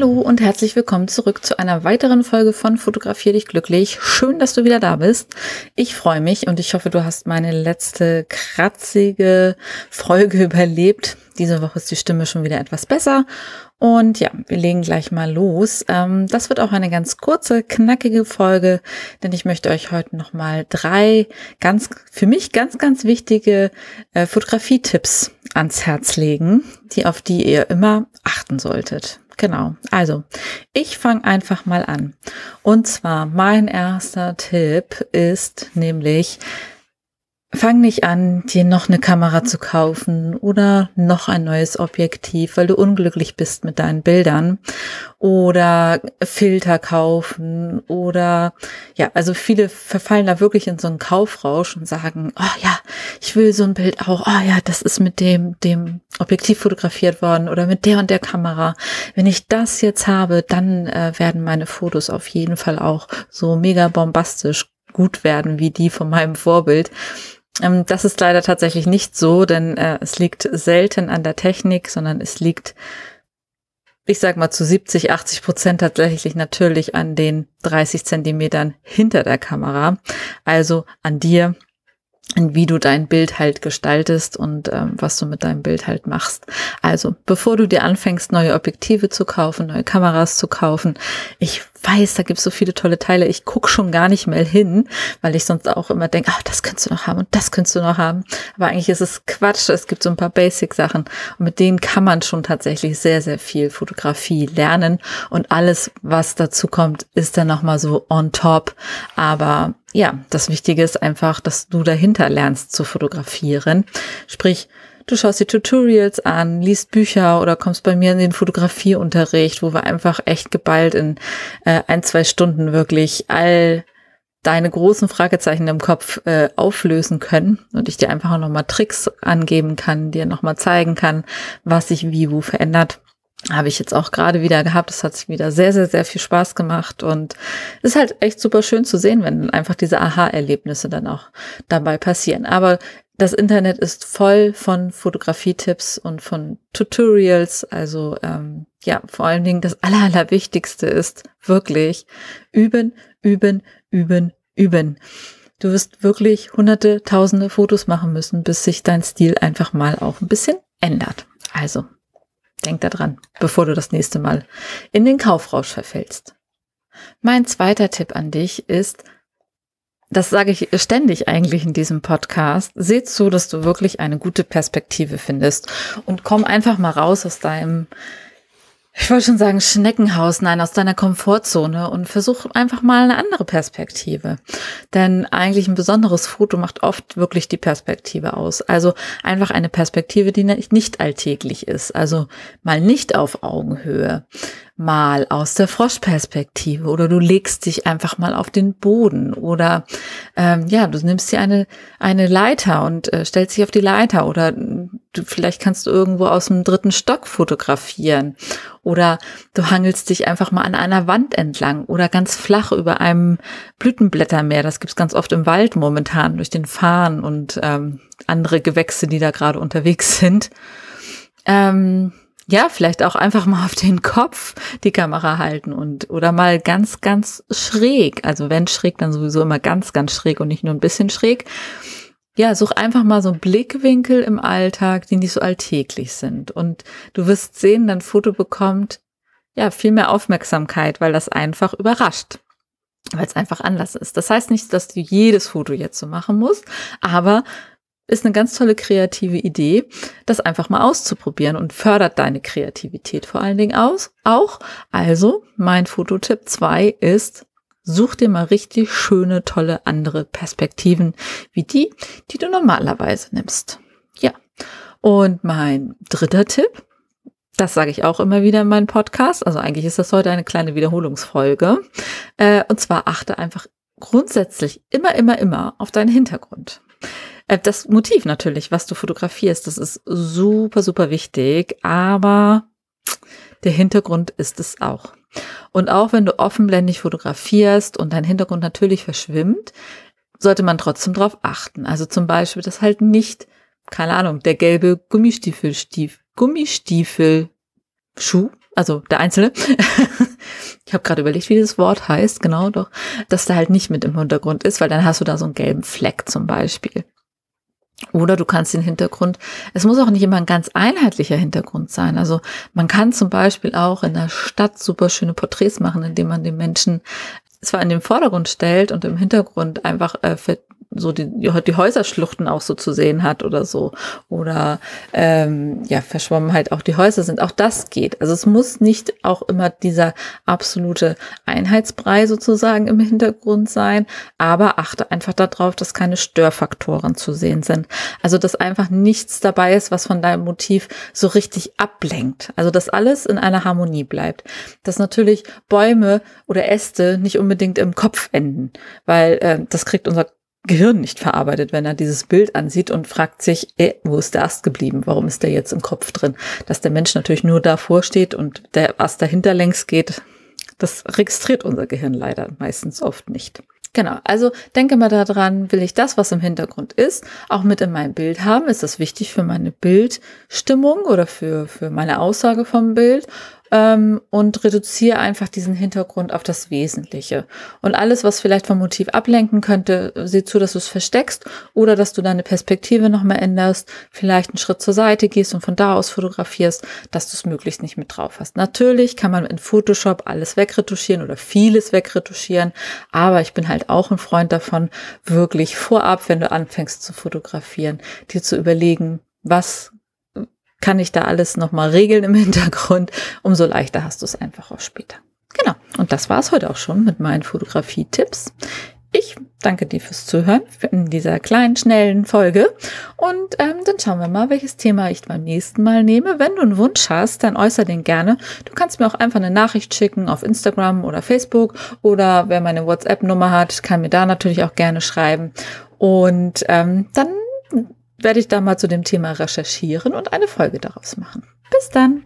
Hallo und herzlich willkommen zurück zu einer weiteren Folge von Fotografier dich glücklich. Schön, dass du wieder da bist. Ich freue mich und ich hoffe, du hast meine letzte kratzige Folge überlebt. Diese Woche ist die Stimme schon wieder etwas besser. Und ja, wir legen gleich mal los. Ähm, das wird auch eine ganz kurze, knackige Folge, denn ich möchte euch heute nochmal drei ganz, für mich ganz, ganz wichtige äh, Fotografie-Tipps ans Herz legen, die auf die ihr immer achten solltet. Genau. Also, ich fange einfach mal an. Und zwar mein erster Tipp ist nämlich, Fang nicht an, dir noch eine Kamera zu kaufen oder noch ein neues Objektiv, weil du unglücklich bist mit deinen Bildern oder Filter kaufen oder ja, also viele verfallen da wirklich in so einen Kaufrausch und sagen, oh ja, ich will so ein Bild auch, oh ja, das ist mit dem, dem Objektiv fotografiert worden oder mit der und der Kamera. Wenn ich das jetzt habe, dann äh, werden meine Fotos auf jeden Fall auch so mega bombastisch gut werden wie die von meinem Vorbild. Ähm, das ist leider tatsächlich nicht so, denn äh, es liegt selten an der Technik, sondern es liegt, ich sag mal, zu 70, 80 Prozent tatsächlich natürlich an den 30 Zentimetern hinter der Kamera. Also an dir, wie du dein Bild halt gestaltest und ähm, was du mit deinem Bild halt machst. Also, bevor du dir anfängst, neue Objektive zu kaufen, neue Kameras zu kaufen, ich weiß, da gibt's so viele tolle Teile. Ich guck schon gar nicht mehr hin, weil ich sonst auch immer denke, ah, das könntest du noch haben und das könntest du noch haben. Aber eigentlich ist es Quatsch. Es gibt so ein paar Basic-Sachen und mit denen kann man schon tatsächlich sehr, sehr viel Fotografie lernen und alles, was dazu kommt, ist dann nochmal so on top. Aber ja, das Wichtige ist einfach, dass du dahinter lernst zu fotografieren. Sprich, Du schaust die Tutorials an, liest Bücher oder kommst bei mir in den Fotografieunterricht, wo wir einfach echt geballt in äh, ein, zwei Stunden wirklich all deine großen Fragezeichen im Kopf äh, auflösen können und ich dir einfach nochmal Tricks angeben kann, dir nochmal zeigen kann, was sich wie wo verändert. Habe ich jetzt auch gerade wieder gehabt. Es hat sich wieder sehr, sehr, sehr viel Spaß gemacht und es ist halt echt super schön zu sehen, wenn einfach diese Aha-Erlebnisse dann auch dabei passieren. Aber das Internet ist voll von Fotografietipps und von Tutorials. Also ähm, ja, vor allen Dingen das Aller, Allerwichtigste ist wirklich üben, üben, üben, üben. Du wirst wirklich hunderte, tausende Fotos machen müssen, bis sich dein Stil einfach mal auch ein bisschen ändert. Also, denk da dran, bevor du das nächste Mal in den Kaufrausch verfällst. Mein zweiter Tipp an dich ist, das sage ich ständig eigentlich in diesem Podcast, seht zu, dass du wirklich eine gute Perspektive findest und komm einfach mal raus aus deinem, ich wollte schon sagen Schneckenhaus, nein, aus deiner Komfortzone und versuch einfach mal eine andere Perspektive. Denn eigentlich ein besonderes Foto macht oft wirklich die Perspektive aus. Also einfach eine Perspektive, die nicht alltäglich ist. Also mal nicht auf Augenhöhe mal aus der Froschperspektive oder du legst dich einfach mal auf den Boden oder ähm, ja, du nimmst dir eine, eine Leiter und äh, stellst dich auf die Leiter oder du, vielleicht kannst du irgendwo aus dem dritten Stock fotografieren oder du hangelst dich einfach mal an einer Wand entlang oder ganz flach über einem Blütenblättermeer. Das gibt's ganz oft im Wald momentan durch den Farn und ähm, andere Gewächse, die da gerade unterwegs sind. Ähm, ja, vielleicht auch einfach mal auf den Kopf die Kamera halten und oder mal ganz, ganz schräg. Also wenn schräg, dann sowieso immer ganz, ganz schräg und nicht nur ein bisschen schräg. Ja, such einfach mal so Blickwinkel im Alltag, die nicht so alltäglich sind. Und du wirst sehen, dein Foto bekommt ja viel mehr Aufmerksamkeit, weil das einfach überrascht weil es einfach anders ist. Das heißt nicht, dass du jedes Foto jetzt so machen musst, aber ist eine ganz tolle kreative Idee, das einfach mal auszuprobieren und fördert deine Kreativität vor allen Dingen aus, auch. Also, mein Fototipp 2 ist, such dir mal richtig schöne, tolle andere Perspektiven wie die, die du normalerweise nimmst. Ja. Und mein dritter Tipp, das sage ich auch immer wieder in meinem Podcast, also eigentlich ist das heute eine kleine Wiederholungsfolge, äh, und zwar achte einfach grundsätzlich immer, immer, immer auf deinen Hintergrund. Äh, das Motiv natürlich, was du fotografierst, das ist super, super wichtig, aber der Hintergrund ist es auch. Und auch wenn du offenblendig fotografierst und dein Hintergrund natürlich verschwimmt, sollte man trotzdem darauf achten. Also zum Beispiel, dass halt nicht, keine Ahnung, der gelbe Gummistiefel, Stief, Gummistiefel, Schuh, also der einzelne. ich habe gerade überlegt, wie das Wort heißt, genau doch, dass der halt nicht mit im Hintergrund ist, weil dann hast du da so einen gelben Fleck zum Beispiel. Oder du kannst den Hintergrund, es muss auch nicht immer ein ganz einheitlicher Hintergrund sein. Also man kann zum Beispiel auch in der Stadt super schöne Porträts machen, indem man den Menschen zwar in den Vordergrund stellt und im Hintergrund einfach äh, so die, die Häuserschluchten auch so zu sehen hat oder so. Oder ähm, ja, verschwommen halt auch die Häuser sind. Auch das geht. Also es muss nicht auch immer dieser absolute Einheitsbrei sozusagen im Hintergrund sein, aber achte einfach darauf, dass keine Störfaktoren zu sehen sind. Also dass einfach nichts dabei ist, was von deinem Motiv so richtig ablenkt. Also dass alles in einer Harmonie bleibt. Dass natürlich Bäume oder Äste nicht unbedingt im Kopf enden, weil äh, das kriegt unser Gehirn nicht verarbeitet, wenn er dieses Bild ansieht und fragt sich, ey, wo ist der Ast geblieben? Warum ist der jetzt im Kopf drin? Dass der Mensch natürlich nur davor steht und der Ast dahinter längs geht, das registriert unser Gehirn leider meistens oft nicht. Genau, also denke mal daran, will ich das, was im Hintergrund ist, auch mit in meinem Bild haben? Ist das wichtig für meine Bildstimmung oder für, für meine Aussage vom Bild? Ähm, und reduziere einfach diesen Hintergrund auf das Wesentliche. Und alles, was vielleicht vom Motiv ablenken könnte, sieh zu, dass du es versteckst oder dass du deine Perspektive nochmal änderst, vielleicht einen Schritt zur Seite gehst und von da aus fotografierst, dass du es möglichst nicht mit drauf hast. Natürlich kann man in Photoshop alles wegretuschieren oder vieles wegretuschieren, aber ich bin halt auch ein Freund davon, wirklich vorab, wenn du anfängst zu fotografieren, dir zu überlegen, was kann ich da alles nochmal regeln im Hintergrund, umso leichter hast du es einfach auch später. Genau, und das war es heute auch schon mit meinen Fotografie-Tipps. Ich danke dir fürs Zuhören in dieser kleinen, schnellen Folge. Und ähm, dann schauen wir mal, welches Thema ich beim nächsten Mal nehme. Wenn du einen Wunsch hast, dann äußere den gerne. Du kannst mir auch einfach eine Nachricht schicken auf Instagram oder Facebook. Oder wer meine WhatsApp-Nummer hat, kann mir da natürlich auch gerne schreiben. Und ähm, dann werde ich da mal zu dem Thema recherchieren und eine Folge daraus machen. Bis dann!